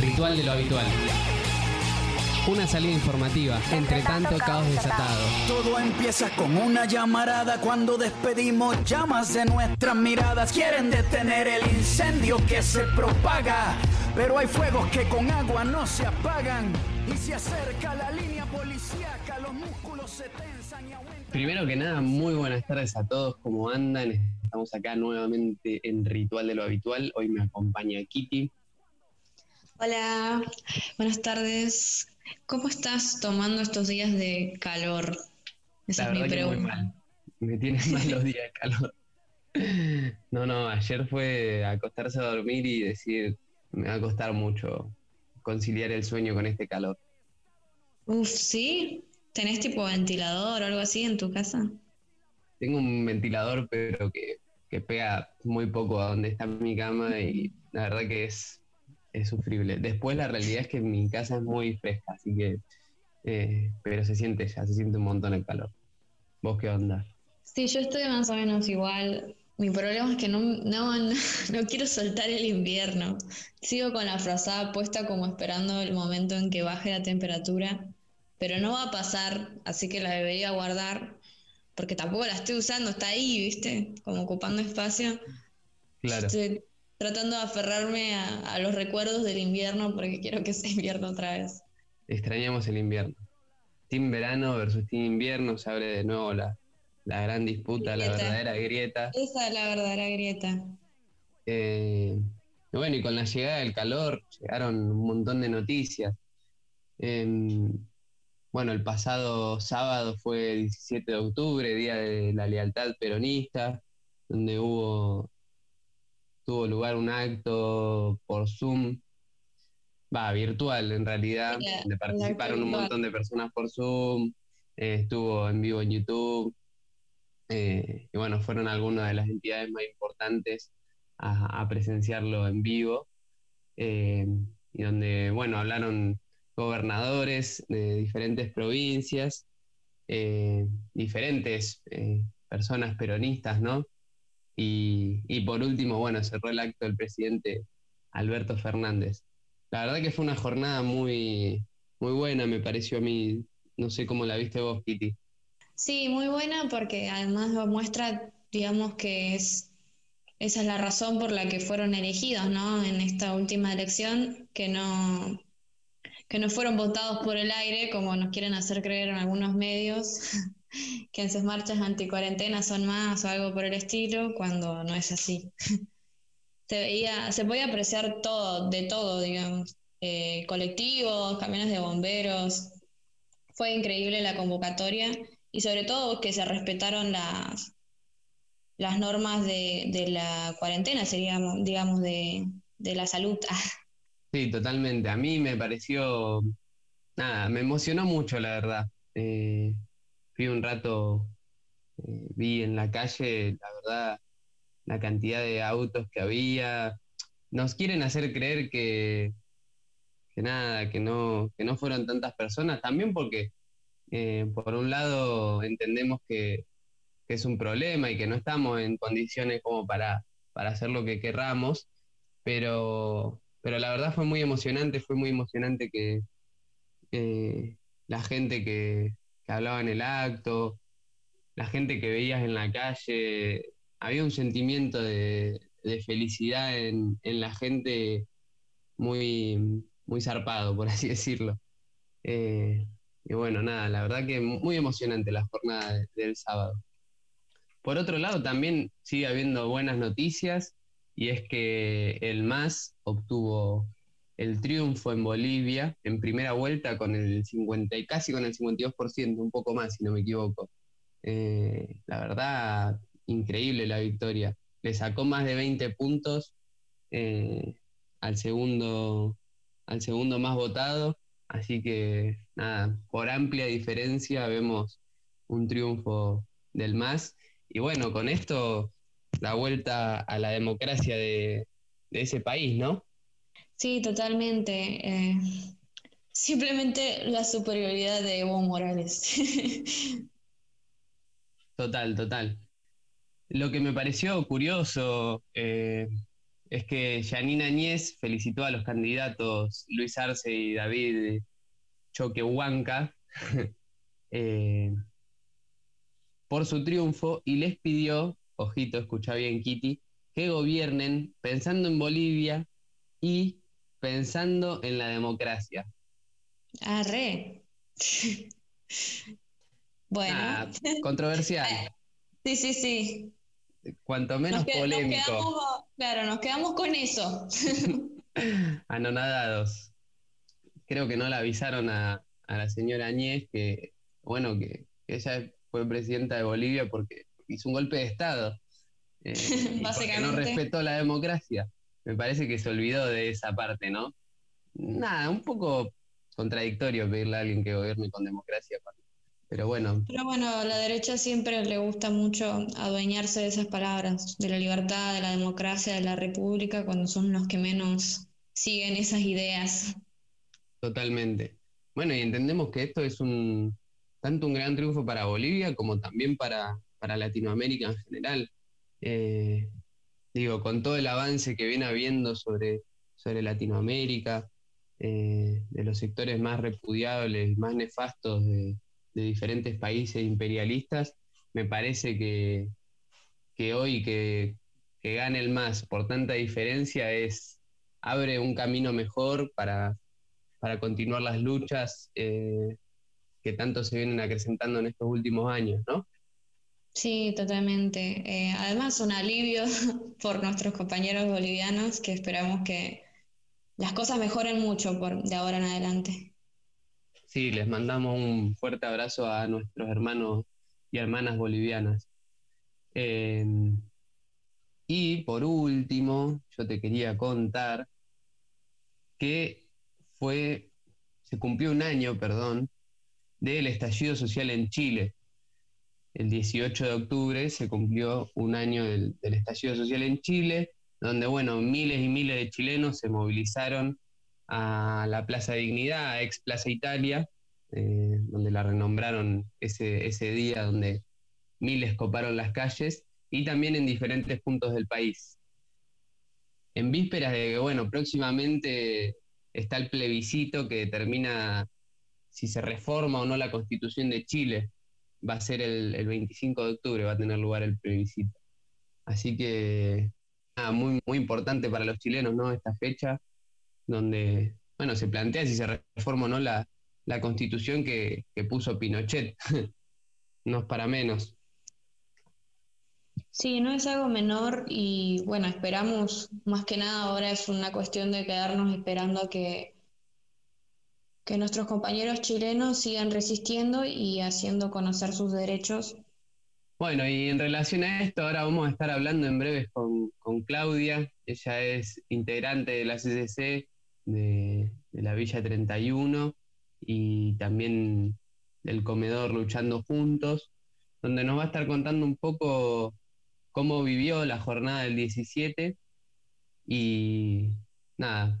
Ritual de lo habitual. Una salida informativa, entre tanto caos desatado. Todo empieza con una llamarada cuando despedimos llamas de nuestras miradas. Quieren detener el incendio que se propaga, pero hay fuegos que con agua no se apagan. Y se acerca la línea policíaca, los músculos se tensan y aumentan. Primero que nada, muy buenas tardes a todos, ¿cómo andan? Estamos acá nuevamente en Ritual de lo Habitual. Hoy me acompaña Kitty. Hola, buenas tardes. ¿Cómo estás tomando estos días de calor? Esa La es mi pregunta. muy mal. Me tienen mal los días de calor. No, no, ayer fue acostarse a dormir y decir, me va a costar mucho conciliar el sueño con este calor. Uf, ¿sí? ¿Tenés tipo ventilador o algo así en tu casa? Tengo un ventilador, pero que, que pega muy poco a donde está mi cama y la verdad que es es sufrible. Después la realidad es que mi casa es muy fresca, así que, eh, pero se siente ya, se siente un montón el calor. ¿Vos qué onda? Sí, yo estoy más o menos igual. Mi problema es que no, no, no, quiero soltar el invierno. Sigo con la frazada puesta como esperando el momento en que baje la temperatura, pero no va a pasar, así que la debería guardar, porque tampoco la estoy usando, está ahí, ¿viste? Como ocupando espacio. Claro tratando de aferrarme a, los recuerdos del invierno porque quiero que sea invierno otra vez. Extrañamos el invierno. Team verano versus team invierno, se abre de nuevo la, gran disputa, la verdadera grieta. Esa es la verdadera grieta. Eh, bueno, y con la llegada del calor llegaron un montón de noticias. Em, bueno, el pasado sábado fue el 17 de octubre, Día de la Lealtad Peronista, donde hubo tuvo lugar un acto por Zoom, va, virtual en realidad, donde participaron un montón de personas por Zoom, eh, estuvo en vivo en YouTube, eh, y bueno, fueron algunas de las entidades más importantes a, presenciarlo en vivo, eh, y donde, bueno, hablaron gobernadores de diferentes provincias, diferentes personas peronistas, ¿no? Y, por último, bueno, cerró el acto el presidente Alberto Fernández. La verdad que fue una jornada muy, muy buena, me pareció a mí. No sé cómo la viste vos, Kitty. Sí, muy buena porque además muestra, digamos, que es, esa es la razón por la que fueron elegidos, ¿no? En esta última elección, que no, que no fueron votados por el aire, como nos quieren hacer creer en algunos medios, que en sus marchas anticuarentena son más o algo por el estilo, cuando no es así. se veía, se podía apreciar todo, de todo, digamos, eh, colectivos, camiones de bomberos. Fue increíble la convocatoria y sobre todo que se respetaron las, las normas de, de la cuarentena, seríamos, digamos, de, de la salud. Sí, totalmente. A mí me pareció, nada, me emocionó mucho, la verdad. Eh, un rato, eh, vi en la calle, la verdad, la cantidad de autos que había. Nos quieren hacer creer que, que nada, que no, que no fueron tantas personas, también porque eh, por un lado entendemos que, es un problema y que no estamos en condiciones como para, para hacer lo que querramos, pero, pero la verdad fue muy emocionante, fue muy emocionante que la gente que, hablaba en el acto, la gente que veías en la calle, había un sentimiento de, felicidad en, la gente muy, muy zarpado, por así decirlo. Eh, y bueno, nada, la verdad que muy emocionante la jornada del sábado. Por otro lado, también sigue habiendo buenas noticias y es que el MAS obtuvo el triunfo en Bolivia en primera vuelta con el 50 y casi con el 52%, un poco más si no me equivoco. Eh, la verdad, increíble la victoria. Le sacó más de 20 puntos eh, al, segundo, al segundo más votado, así que nada, por amplia diferencia vemos un triunfo del MAS. Y bueno, con esto la vuelta a la democracia de, de ese país, ¿no? Sí, totalmente. Eh, simplemente la superioridad de Evo Morales. total, total. Lo que me pareció curioso, eh, es que Janine Añez felicitó a los candidatos Luis Arce y David Choquehuanca eh, por su triunfo y les pidió, ojito, escucha bien Kitty, que gobiernen pensando en Bolivia y pensando en la democracia. Arre. bueno. Ah, controversial. sí, sí, sí. Cuanto menos polémico. claro, nos quedamos con eso. Anonadados. Creo que no le avisaron a, la señora Añez que, bueno, que, ella fue presidenta de Bolivia porque hizo un golpe de Estado. Eh, Básicamente. no respetó la democracia. Me parece que se olvidó de esa parte, ¿no? Nada, un poco contradictorio pedirle a alguien que gobierne con democracia pero bueno. Pero bueno, a la derecha siempre le gusta mucho adueñarse de esas palabras, de la libertad, de la democracia, de la república, cuando son los que menos siguen esas ideas. Totalmente. Bueno, y entendemos que esto es un tanto un gran triunfo para Bolivia como también para, para Latinoamérica en general. Eh, digo, con todo el avance que viene habiendo sobre, sobre Latinoamérica, eh, de los sectores más repudiables, más nefastos de, diferentes países imperialistas, me parece que, que hoy que, que, gane el más por tanta diferencia es abre un camino mejor para, para continuar las luchas eh, que tanto se vienen acrecentando en estos últimos años, ¿no? Sí, totalmente. Eh, además, un alivio por nuestros compañeros bolivianos que esperamos que las cosas mejoren mucho por, de ahora en adelante. Sí, les mandamos un fuerte abrazo a nuestros hermanos y hermanas bolivianas. Em, y por último, yo te quería contar que fue, se cumplió un año, perdón, del estallido social en Chile. El 18 de octubre se cumplió un año del, estallido social en Chile, donde, bueno, miles y miles de chilenos se movilizaron a la Plaza Dignidad, ex Plaza Italia, eh, donde la renombraron ese, ese día, donde miles coparon las calles, y también en diferentes puntos del país. En vísperas de que, bueno, próximamente está el plebiscito que determina si se reforma o no la constitución de Chile. Va a ser el, el 25 de octubre, va a tener lugar el plebiscito. Así que, muy, muy importante para los chilenos, ¿no? Esta fecha donde, bueno, se plantea si se reforma o no la, constitución que, puso Pinochet. no es para menos. Sí, no es algo menor y bueno, esperamos, más que nada ahora es una cuestión de quedarnos esperando a que, que nuestros compañeros chilenos sigan resistiendo y haciendo conocer sus derechos. Bueno, y en relación a esto, ahora vamos a estar hablando en breves con, Claudia, ella es integrante de la CCC de, la Villa 31 y también del comedor Luchando Juntos, donde nos va a estar contando un poco cómo vivió la jornada del 17 y nada,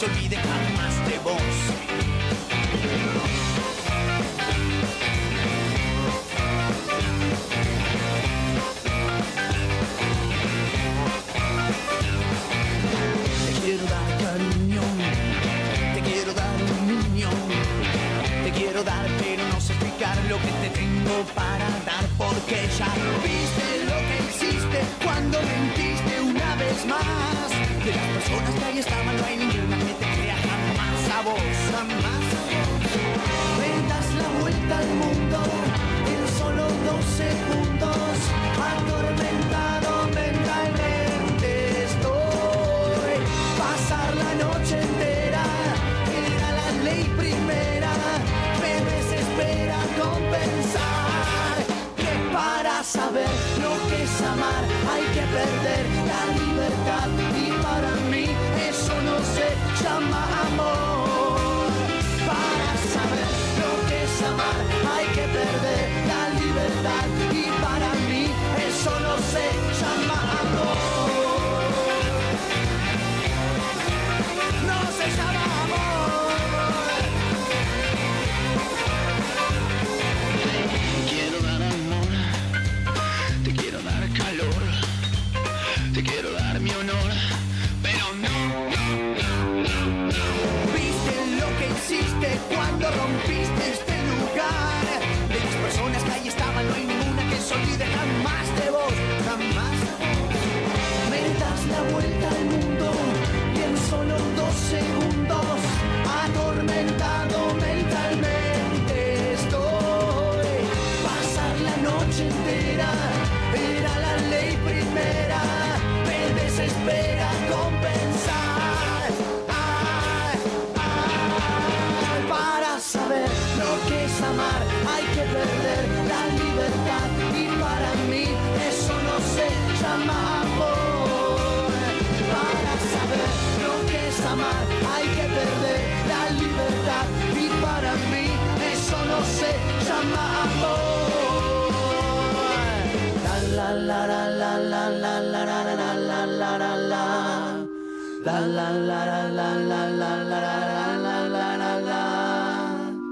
se jamás de vos. Te quiero dar cariño, te quiero dar un niño, te quiero dar, pero no sé explicar lo que te tengo para dar porque ya viste lo que cuando mentiste una vez más. Saber lo que es amar. Hay que perder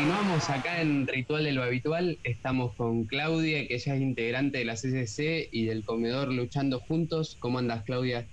continuamos acá en Ritual de lo Habitual. Estamos con Claudia, que ella es integrante de la CCC y del comedor Luchando Juntos. ¿Cómo andas, Claudia?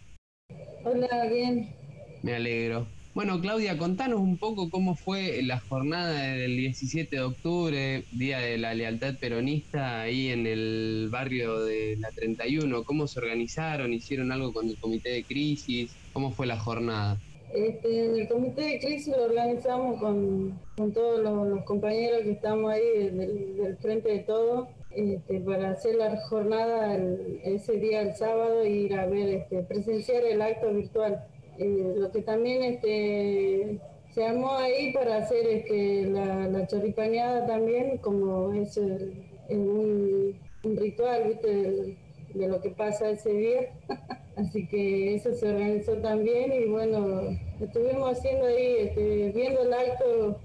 Hola, bien. Me alegro. Bueno, Claudia, contanos un poco cómo fue la jornada del 17 de octubre, Día de la Lealtad Peronista, ahí en el barrio de la 31. ¿Cómo se organizaron? ¿Hicieron algo con el comité de crisis? ¿Cómo fue la jornada? Este, el comité de crisis lo organizamos con, todos los, compañeros que estamos ahí del, frente de todo este, para hacer la jornada ese día, el sábado, e ir a ver, este, presenciar el acto virtual. Eh, lo que también este, se armó ahí para hacer este, la, la choripaneada también, como es un ritual ¿viste? De, lo que pasa ese día. Así que eso se organizó también y bueno, estuvimos haciendo ahí, este, viendo el acto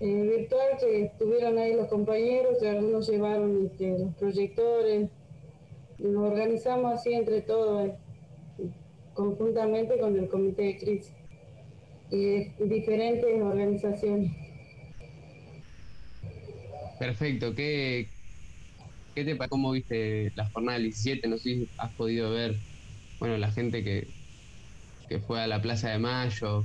eh, virtual que estuvieron ahí los compañeros, que algunos llevaron este, los proyectores, lo organizamos así entre todos, eh, conjuntamente con el comité de crisis y de diferentes organizaciones. Perfecto. ¿Qué, qué te ¿Cómo viste la jornada del 17? No sé si has podido ver, bueno, la gente que, que fue a la Plaza de Mayo.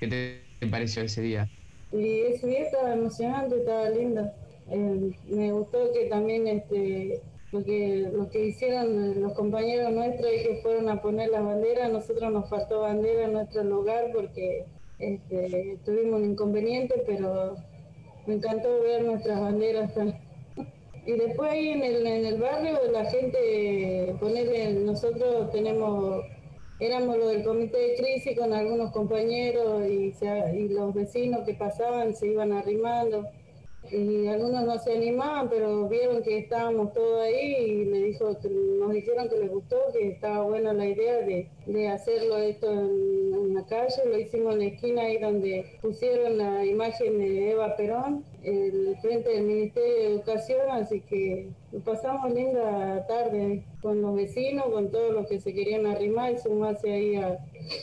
¿Qué te, pareció ese día? Y ese día estaba emocionante, estaba lindo. Eh, me gustó que también este, lo, que, lo que hicieron los compañeros nuestros que fueron a poner las banderas, nosotros nos faltó bandera en nuestro lugar porque este, tuvimos un inconveniente, pero me encantó ver nuestras banderas. Y después ahí en el, en el barrio la gente, ponerle, nosotros tenemos éramos los del comité de crisis con algunos compañeros y, y los vecinos que pasaban se iban arrimando y algunos no se animaban pero vieron que estábamos todos ahí y le dijo nos dijeron que les gustó que estaba buena la idea de, de hacerlo esto en, en la calle lo hicimos en la esquina ahí donde pusieron la imagen de Eva Perón el frente del Ministerio de Educación así que pasamos linda tarde con los vecinos, con todos los que se querían arrimar y sumarse ahí a,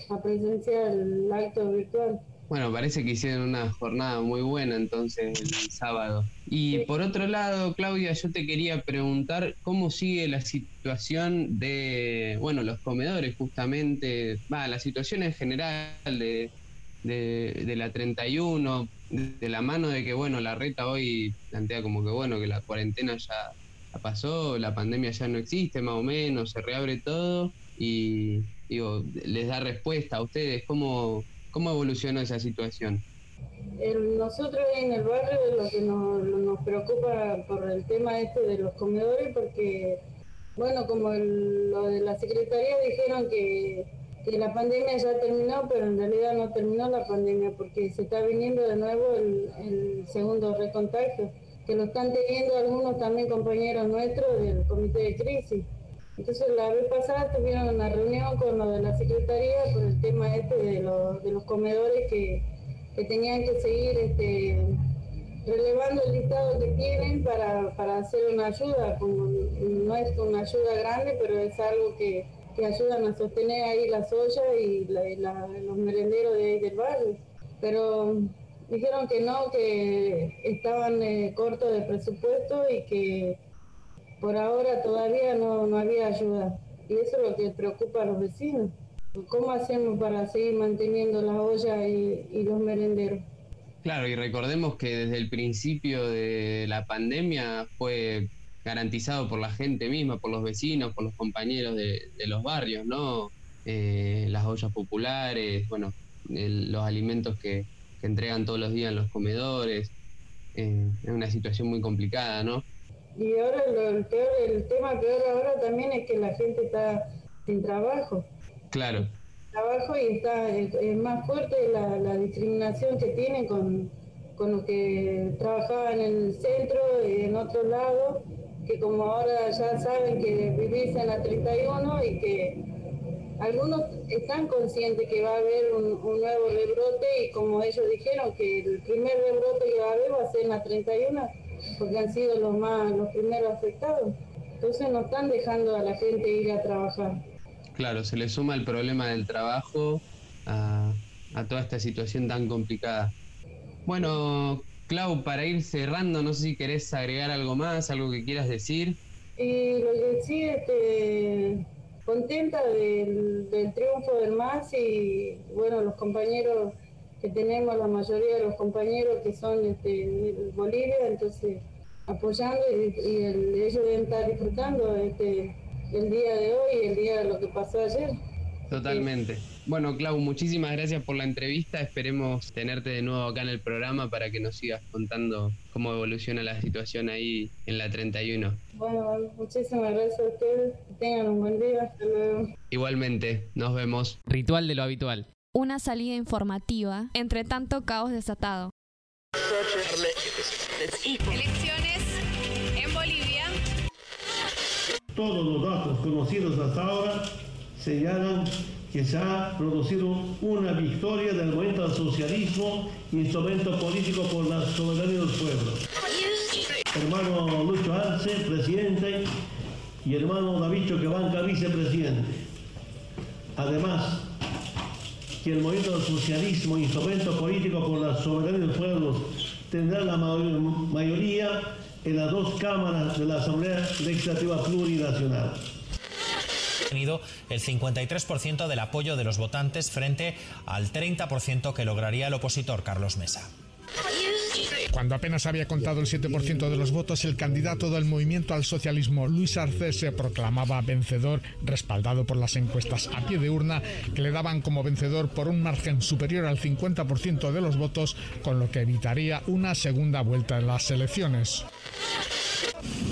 a presenciar el acto virtual. Bueno, parece que hicieron una jornada muy buena entonces el sábado. Y por otro lado, Claudia, yo te quería preguntar cómo sigue la situación de, bueno, los comedores justamente, va, la situación en general de, de, de la 31, de, la mano de que, bueno, la reta hoy plantea como que, bueno, que la cuarentena ya, ya pasó, la pandemia ya no existe más o menos, se reabre todo y, digo, les da respuesta a ustedes, ¿cómo, cómo evolucionó esa situación? El- nosotros en el barrio lo que nos, nos preocupa por el tema este de los comedores, porque, bueno, como lo de la Secretaría dijeron que, que la pandemia ya terminó, pero en realidad no terminó la pandemia, porque se está viniendo de nuevo el, el segundo recontacto, que lo están teniendo algunos también compañeros nuestros del comité de crisis. Entonces la vez pasada tuvieron una reunión con lo de la Secretaría por el tema este de los, comedores que, que tenían que seguir este, relevando el listado que tienen para, para hacer una ayuda, como no es una ayuda grande, pero es algo que, que ayudan a sostener ahí las ollas y, los merenderos de ahí del barrio. Pero dijeron que no, que estaban eh, cortos de presupuesto y que por ahora todavía no, no había ayuda. Y eso es lo que preocupa a los vecinos. ¿Cómo hacemos para seguir manteniendo las ollas y, los merenderos? Claro, y recordemos que desde el principio de la pandemia fue garantizado por la gente misma, por los vecinos, por los compañeros de, los barrios, ¿no? Eh, las ollas populares, bueno, los alimentos que, entregan todos los días en los comedores. Eh, es una situación muy complicada, ¿no? Y ahora el, peor, el tema peor ahora también es que la gente está sin trabajo. Claro. Trabajo y está es, más fuerte la, discriminación que tienen con, con los que trabajaban en el centro y en otro lado, que como ahora ya saben que vivís en la 31 y que algunos están conscientes que va a haber un, nuevo rebrote y como ellos dijeron que el primer rebrote que va a haber va a ser en la 31 porque han sido los más los primeros afectados. Entonces no están dejando a la gente ir a trabajar. Claro, se le suma el problema del trabajo a, toda esta situación tan complicada. Bueno, Clau, para ir cerrando, no sé si querés agregar algo más, algo que quieras decir. Y lo que sí, este, contenta del, triunfo del MAS y bueno, los compañeros que tenemos, la mayoría de los compañeros que son este, de Bolivia, entonces apoyando y, ellos deben estar disfrutando este, el día de hoy y el día de lo que pasó ayer. Totalmente. Bueno, Clau, muchísimas gracias por la entrevista. Esperemos tenerte de nuevo acá en el programa para que nos sigas contando cómo evoluciona la situación ahí en la 31. Bueno, muchísimas gracias a ustedes. Que tengan un buen día. Hasta luego. Igualmente, nos vemos. Ritual de lo habitual. Una salida informativa, entre tanto caos desatado. Elecciones en Bolivia. Todos los datos conocidos hasta ahora señalan que se ha producido una victoria del movimiento al socialismo, instrumento político por la soberanía del pueblo. Hermano Lucho Arce, presidente, y hermano David Choquebanca, vicepresidente. Además, que el movimiento del socialismo, instrumento político por la soberanía del pueblo, tendrá la mayoría en las dos cámaras de la Asamblea Legislativa Plurinacional tenido el 53% del apoyo de los votantes frente al 30% que lograría el opositor Carlos Mesa. Cuando apenas había contado el 7% de los votos, el candidato del movimiento al socialismo, Luis Arce, se proclamaba vencedor, respaldado por las encuestas a pie de urna, que le daban como vencedor por un margen superior al 50% de los votos, con lo que evitaría una segunda vuelta en las elecciones.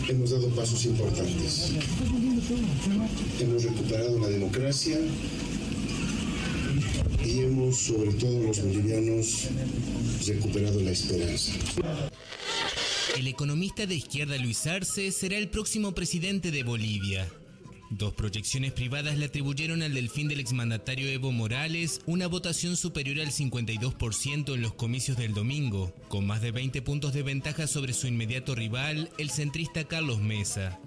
Hemos dado pasos importantes. Hemos recuperado la democracia hemos, sobre todo los bolivianos, recuperado la esperanza. El economista de izquierda Luis Arce será el próximo presidente de Bolivia. Dos proyecciones privadas le atribuyeron al delfín del exmandatario Evo Morales una votación superior al 52% en los comicios del domingo, con más de 20 puntos de ventaja sobre su inmediato rival, el centrista Carlos Mesa.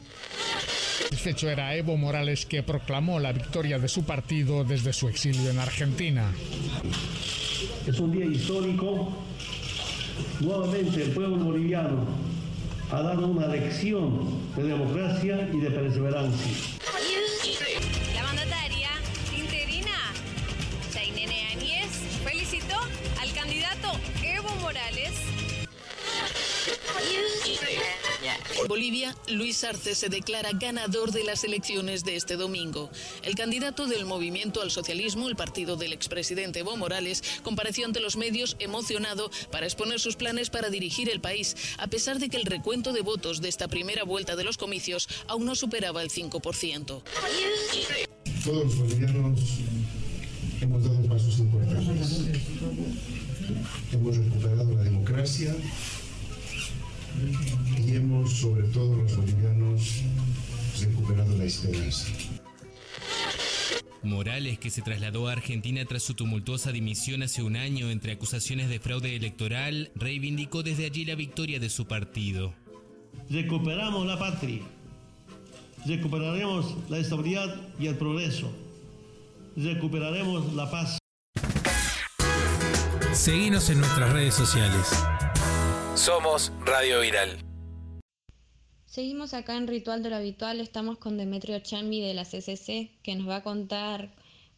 El hecho era Evo Morales que proclamó la victoria de su partido desde su exilio en Argentina. Es un día histórico. Nuevamente el pueblo boliviano ha dado una lección de democracia y de perseverancia. Bolivia, Luis Arce se declara ganador de las elecciones de este domingo. El candidato del movimiento al socialismo, el partido del expresidente Evo Morales, compareció ante los medios emocionado para exponer sus planes para dirigir el país, a pesar de que el recuento de votos de esta primera vuelta de los comicios aún no superaba el 5%. Todos los bolivianos hemos dado pasos importantes. Hemos recuperado la democracia y hemos, sobre todo los bolivianos, recuperado la esperanza. Morales, que se trasladó a Argentina tras su tumultuosa dimisión hace un año entre acusaciones de fraude electoral, reivindicó desde allí la victoria de su partido. Recuperamos la patria, recuperaremos la estabilidad y el progreso, recuperaremos la paz. Seguimos en nuestras redes sociales. Somos Radio Viral. Seguimos acá en Ritual de lo Habitual, estamos con Demetrio Chambi de la CCC, que nos va a contar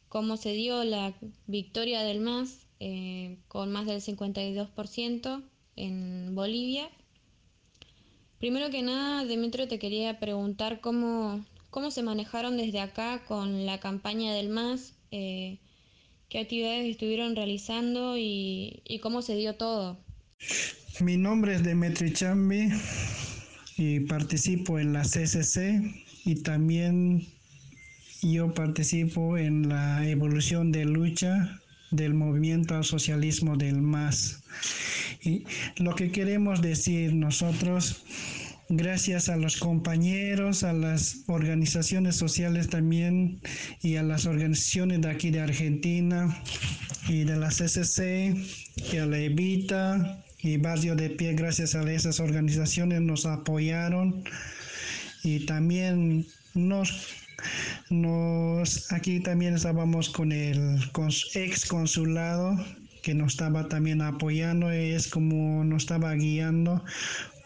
cómo se dio la victoria del MAS eh, con más del 52% en Bolivia. Primero que nada, Demetrio, te quería preguntar cómo, cómo se manejaron desde acá con la campaña del MAS, eh, qué actividades estuvieron realizando y, y cómo se dio todo. Mi nombre es Demetrio Chambi participo en la CCC y también yo participo en la evolución de lucha del movimiento al socialismo del MAS. Y lo que queremos decir nosotros, gracias a los compañeros, a las organizaciones sociales también y a las organizaciones de aquí de Argentina y de la CCC y a la Evita y Barrio de Pie, gracias a esas organizaciones nos apoyaron y también nos nos, aquí también estábamos con el ex consulado que nos estaba también apoyando, es como nos estaba guiando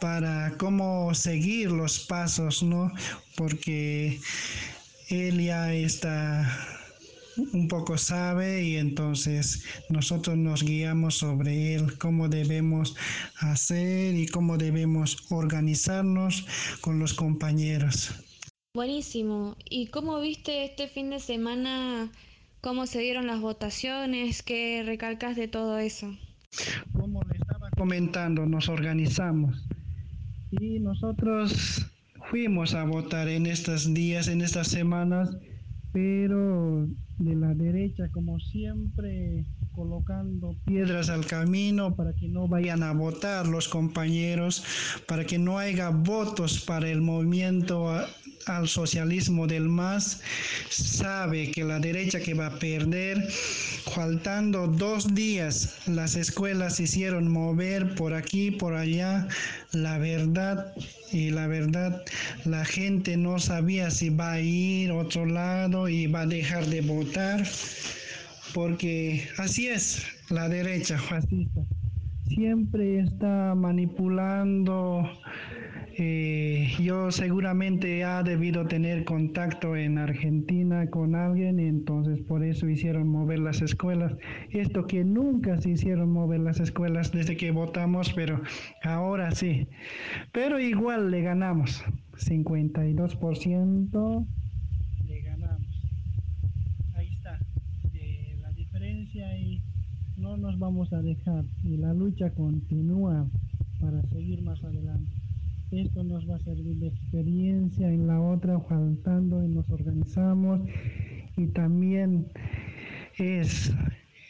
para cómo seguir los pasos, ¿no? Porque él ya está un poco sabe y entonces nosotros nos guiamos sobre él, cómo debemos hacer y cómo debemos organizarnos con los compañeros. Buenísimo. ¿Y cómo viste este fin de semana cómo se dieron las votaciones? ¿Qué recalcas de todo eso? Como le estaba comentando, nos organizamos y nosotros fuimos a votar en estos días, en estas semanas, pero de la derecha, como siempre, colocando piedras al camino para que no vayan a votar los compañeros, para que no haya votos para el movimiento al socialismo del MAS, sabe que la derecha que va a perder, faltando dos días, las escuelas hicieron mover por aquí, por allá, la verdad y la verdad la gente no sabía si va a ir otro lado y va a dejar de votar porque así es la derecha fascista. Siempre está manipulando eh, yo seguramente ha debido tener contacto en Argentina con alguien, entonces por eso hicieron mover las escuelas. Esto que nunca se hicieron mover las escuelas desde que votamos, pero ahora sí. Pero igual le ganamos, 52% le ganamos. Ahí está, la diferencia y no nos vamos a dejar y la lucha continúa para seguir más adelante. Esto nos va a servir de experiencia en la otra, faltando y nos organizamos. Y también es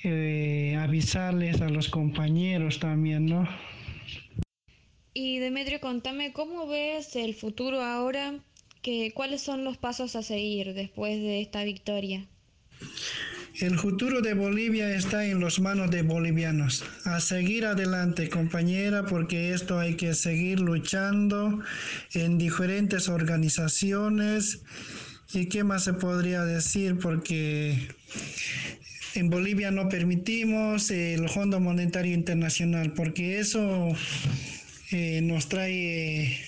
eh, avisarles a los compañeros también, ¿no? Y Demetrio, contame, ¿cómo ves el futuro ahora? Que, ¿Cuáles son los pasos a seguir después de esta victoria? El futuro de Bolivia está en las manos de bolivianos. A seguir adelante, compañera, porque esto hay que seguir luchando en diferentes organizaciones. ¿Y qué más se podría decir? Porque en Bolivia no permitimos el Fondo Monetario Internacional, porque eso eh, nos trae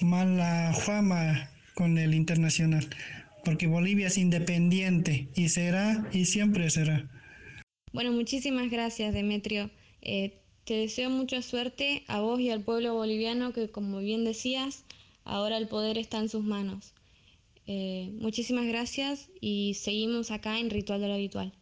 mala fama con el internacional porque Bolivia es independiente y será y siempre será. Bueno, muchísimas gracias Demetrio. Eh, te deseo mucha suerte a vos y al pueblo boliviano que, como bien decías, ahora el poder está en sus manos. Eh, muchísimas gracias y seguimos acá en Ritual de lo Habitual.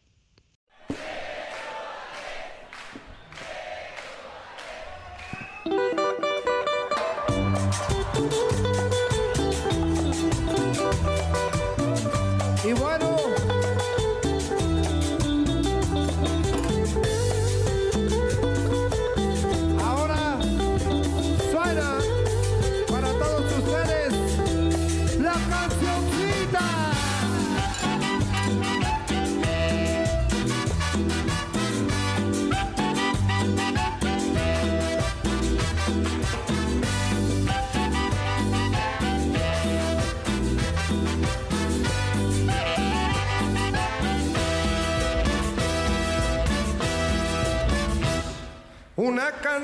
Una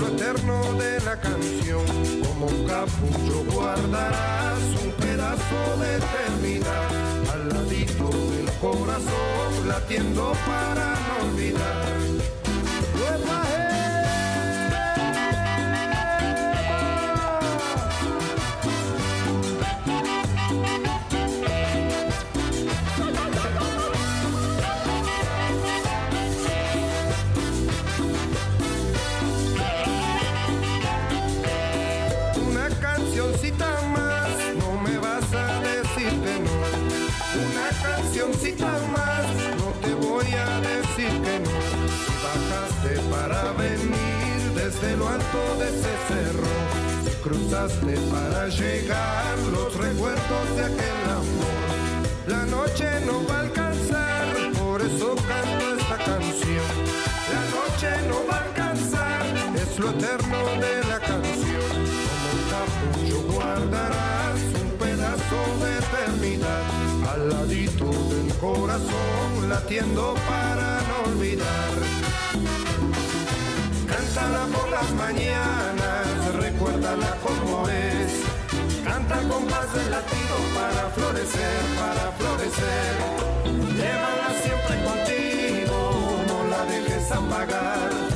lo eterno de la canción. Como un capullo guardarás un pedazo de eternidad al ladito del corazón, latiendo para no olvidar. Desde lo alto de ese cerro, cruzaste para llegar los recuerdos de aquel amor. La noche no va a alcanzar, por eso canto esta canción. La noche no va a alcanzar, es lo eterno de la canción. Como un capullo guardarás un pedazo de eternidad al ladito del corazón, latiendo para no olvidar. Cántala por las mañanas, recuérdala como es. Canta con paz del latido para florecer, para florecer. Llévala siempre contigo, no la dejes apagar.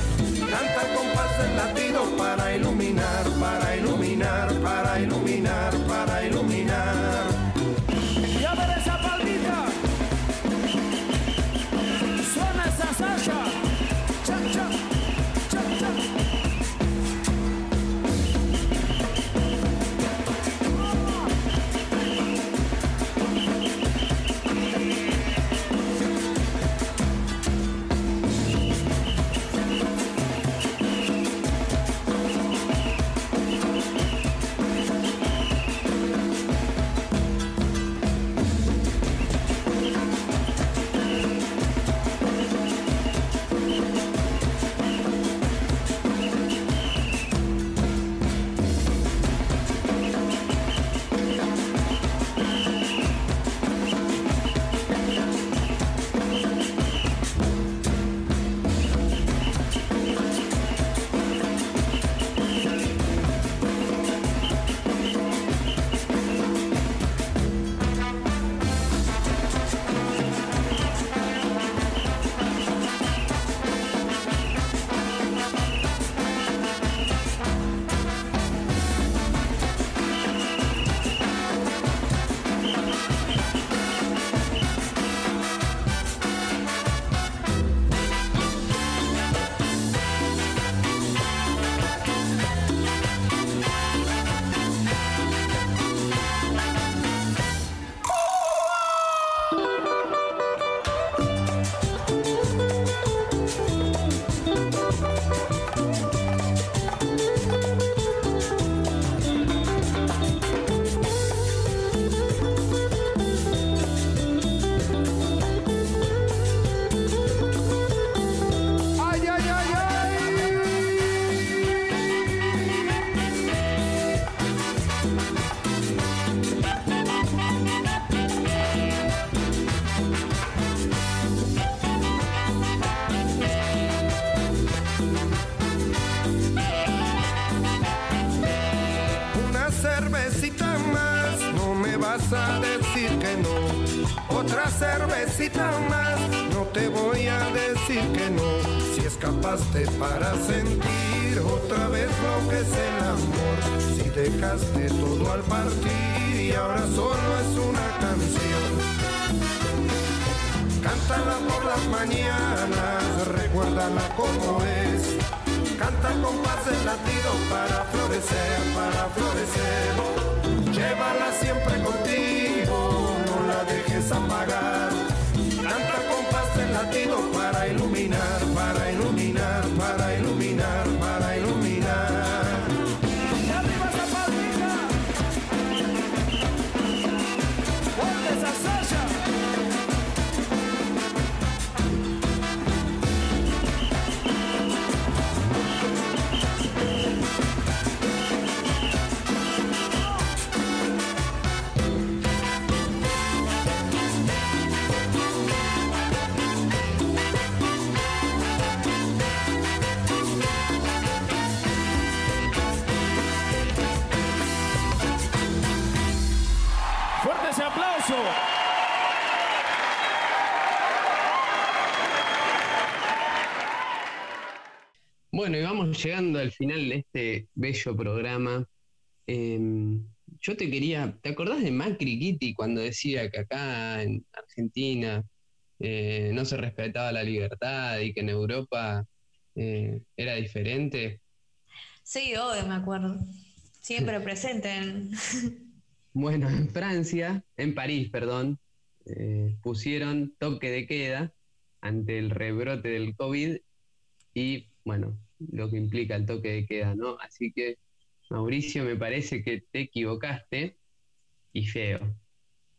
Sentir otra vez lo que es el amor. Si dejaste todo al partir y ahora solo es una canción. Cántala por las mañanas, recuérdala como es. Canta con paz el latido para florecer, para florecer. Llévala siempre contigo, no la dejes apagar. Bueno, y vamos llegando al final de este bello programa. Em, yo te quería, ¿te acordás de Macri Kitty cuando decía que acá en Argentina eh, no se respetaba la libertad y que en Europa eh, era diferente? Sí, obvio, me acuerdo. Siempre presente en... Bueno, en Francia, en París, perdón, eh, pusieron toque de queda ante el rebrote del COVID y, bueno, lo que implica el toque de queda, ¿no? Así que, Mauricio, me parece que te equivocaste y feo.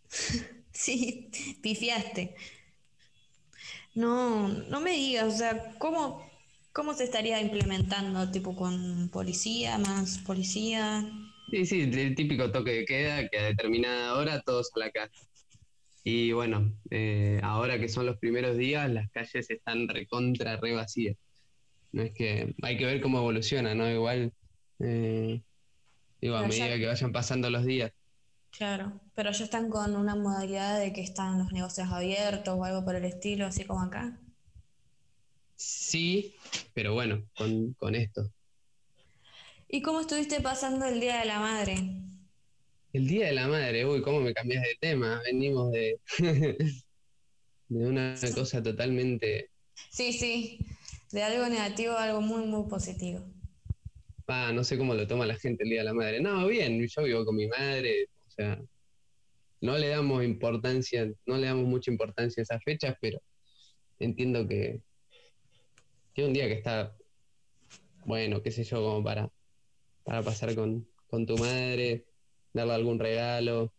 Sí, pifiaste. No, no me digas, o sea, ¿cómo, cómo se estaría implementando? ¿Tipo con policía, más policía? Sí, sí, el típico toque de queda que a determinada hora todos a la casa. Y bueno, eh, ahora que son los primeros días, las calles están recontra, re vacías. No es que hay que ver cómo evoluciona, ¿no? Igual, eh, digo, a medida ya- que vayan pasando los días. Claro, pero ya están con una modalidad de que están los negocios abiertos o algo por el estilo, así como acá. Sí, pero bueno, con, con esto. ¿Y cómo estuviste pasando el Día de la Madre? El Día de la Madre, uy, cómo me cambias de tema. Venimos de, de una cosa totalmente Sí, sí, de algo negativo a algo muy, muy positivo. Ah, no sé cómo lo toma la gente el Día de la Madre. No, bien, yo vivo con mi madre, o sea, no le damos importancia, no le damos mucha importancia a esas fechas, pero entiendo que, que un día que está, bueno, qué sé yo, como para, para pasar con, con tu madre, darle algún regalo,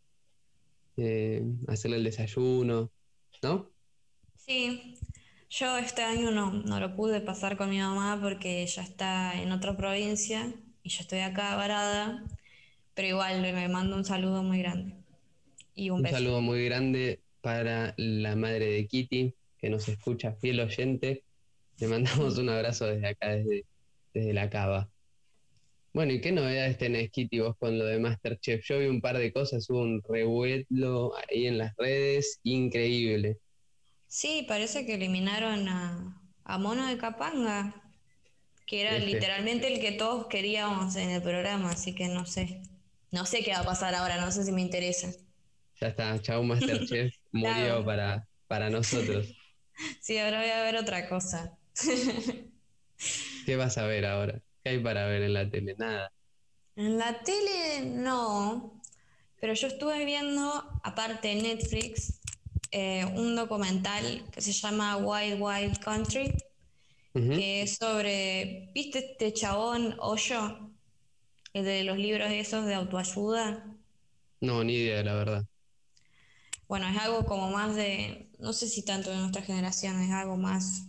eh, hacerle el desayuno, ¿no? Sí, yo este año no, no lo pude pasar con mi mamá porque ella está en otra provincia y yo estoy acá varada, pero igual le mando un saludo muy grande y un, Un beso. saludo muy grande para la madre de Kitty, que nos escucha, fiel oyente. Le mandamos un abrazo desde acá, desde, desde la cava. Bueno, ¿y qué novedades tenés, Kitty, vos con lo de Masterchef? Yo vi un par de cosas, hubo un revuelo ahí en las redes, increíble. Sí, parece que eliminaron a, a Mono de Capanga, que era Este. literalmente el que todos queríamos en el programa, así que no sé. No sé qué va a pasar ahora, no sé si me interesa. Ya está, chau Masterchef, murió Claro. para, para nosotros. Sí, ahora voy a ver otra cosa. ¿Qué vas a ver ahora? ¿Qué hay para ver en la tele? Nada. En la tele no, pero yo estuve viendo, aparte de Netflix, eh, un documental que se llama Wild Wild Country, Ujú. que es sobre, ¿viste este chabón Hoyo? El de los libros esos de autoayuda. No, ni idea, la verdad. Bueno, es algo como más de, no sé si tanto de nuestra generación, es algo más,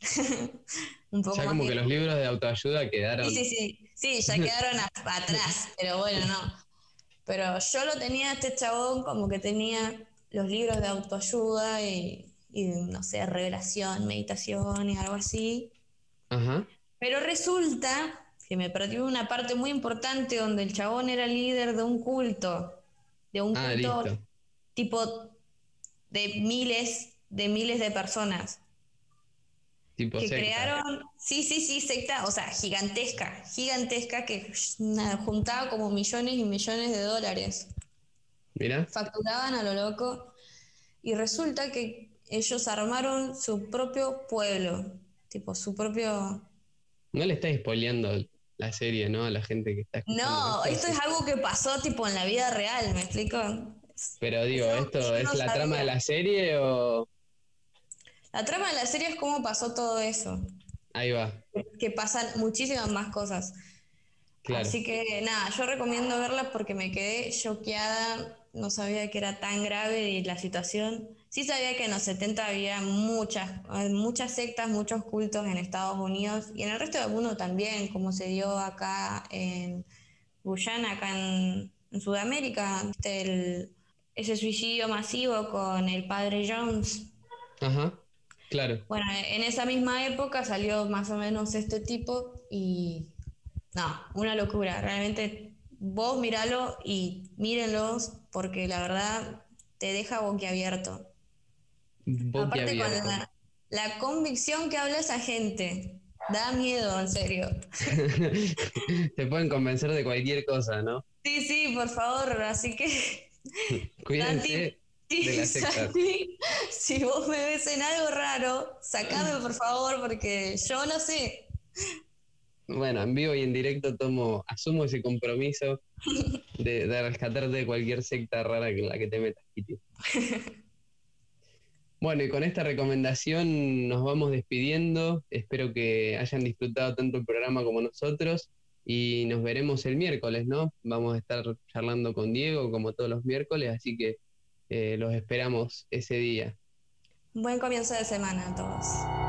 un poco Ya más como que los libros de autoayuda quedaron... Sí, sí, sí, sí, ya quedaron atrás, pero bueno, no. Pero yo lo tenía este chabón como que tenía los libros de autoayuda y, y, no sé, revelación, meditación y algo así. Ajá. Pero resulta que me perdió una parte muy importante donde el chabón era líder de un culto, de un Ah, culto listo. tipo de miles, de miles de personas Tipo que secta. crearon, sí, sí, sí, secta, o sea, gigantesca, gigantesca que juntaba como millones y millones de dólares. Mira. Facturaban a lo loco y resulta que ellos armaron su propio pueblo, tipo su propio... No le estás spoileando la serie, ¿no? A la gente que está. No, esto es algo que pasó tipo en la vida real, ¿me explico? Pero digo, ¿esto es la trama de la serie o...? La trama de la serie es cómo pasó todo eso, Ahí va, que pasan muchísimas más cosas. claro. Así que nada, yo recomiendo verla porque me quedé choqueada, no sabía que era tan grave la situación. Sí sabía que en los 70 había muchas, eh, muchas sectas, muchos cultos en Estados Unidos y en el resto del mundo también, como se dio acá en Guyana, acá en, en Sudamérica. El- ese suicidio masivo con el padre Jones. Ajá, claro. Bueno, en esa misma época salió más o menos este tipo y no, una locura. Realmente vos míralo y mírenlos porque la verdad te deja boquiabierto. Aparte con Boquiabierto. la, la convicción que habla esa gente. Da miedo, en serio. Te pueden convencer de cualquier cosa, ¿no? Sí, sí, por favor, así que... Cuídense de. Santi, si vos me ves en algo raro, sacame por favor, porque yo no sé. Bueno, en vivo y en directo tomo, asumo ese compromiso de, de rescatarte de cualquier secta rara que la que te metas, Kitty. Bueno, y con esta recomendación nos vamos despidiendo. Espero que hayan disfrutado tanto el programa como nosotros y nos veremos el miércoles, ¿no? Vamos a estar charlando con Diego como todos los miércoles, así que eh, los esperamos ese día. Buen comienzo de semana a todos.